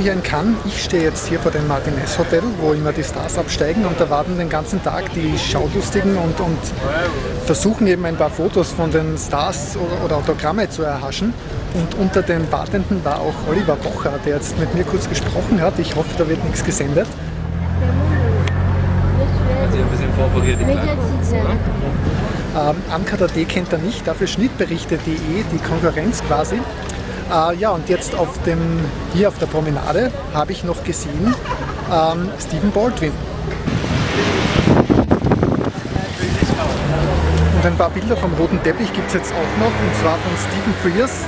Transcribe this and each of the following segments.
hier in Cannes. Ich stehe jetzt hier vor dem Martinez Hotel, wo immer die Stars absteigen und da warten den ganzen Tag die Schaulustigen und, und versuchen eben ein paar Fotos von den Stars oder, oder Autogramme zu erhaschen. Und unter den Wartenden war auch Oliver Bocher, der jetzt mit mir kurz gesprochen hat. Ich hoffe, da wird nichts gesendet. Ein bisschen Kleinen. Ähm, AMKD kennt er nicht, dafür Schnittberichte.de, die Konkurrenz quasi. Äh, ja, und jetzt auf dem, hier auf der Promenade habe ich noch gesehen ähm, Stephen Baldwin. Und ein paar Bilder vom roten Teppich gibt es jetzt auch noch, und zwar von Stephen Frears,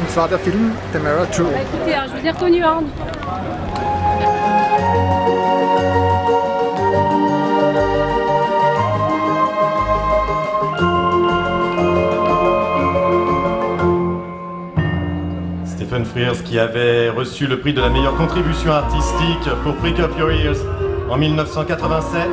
und zwar der Film The Mara True. Hein, je vous. Qui avait reçu le prix de la meilleure contribution artistique pour Prick Up Your Ears en 1987.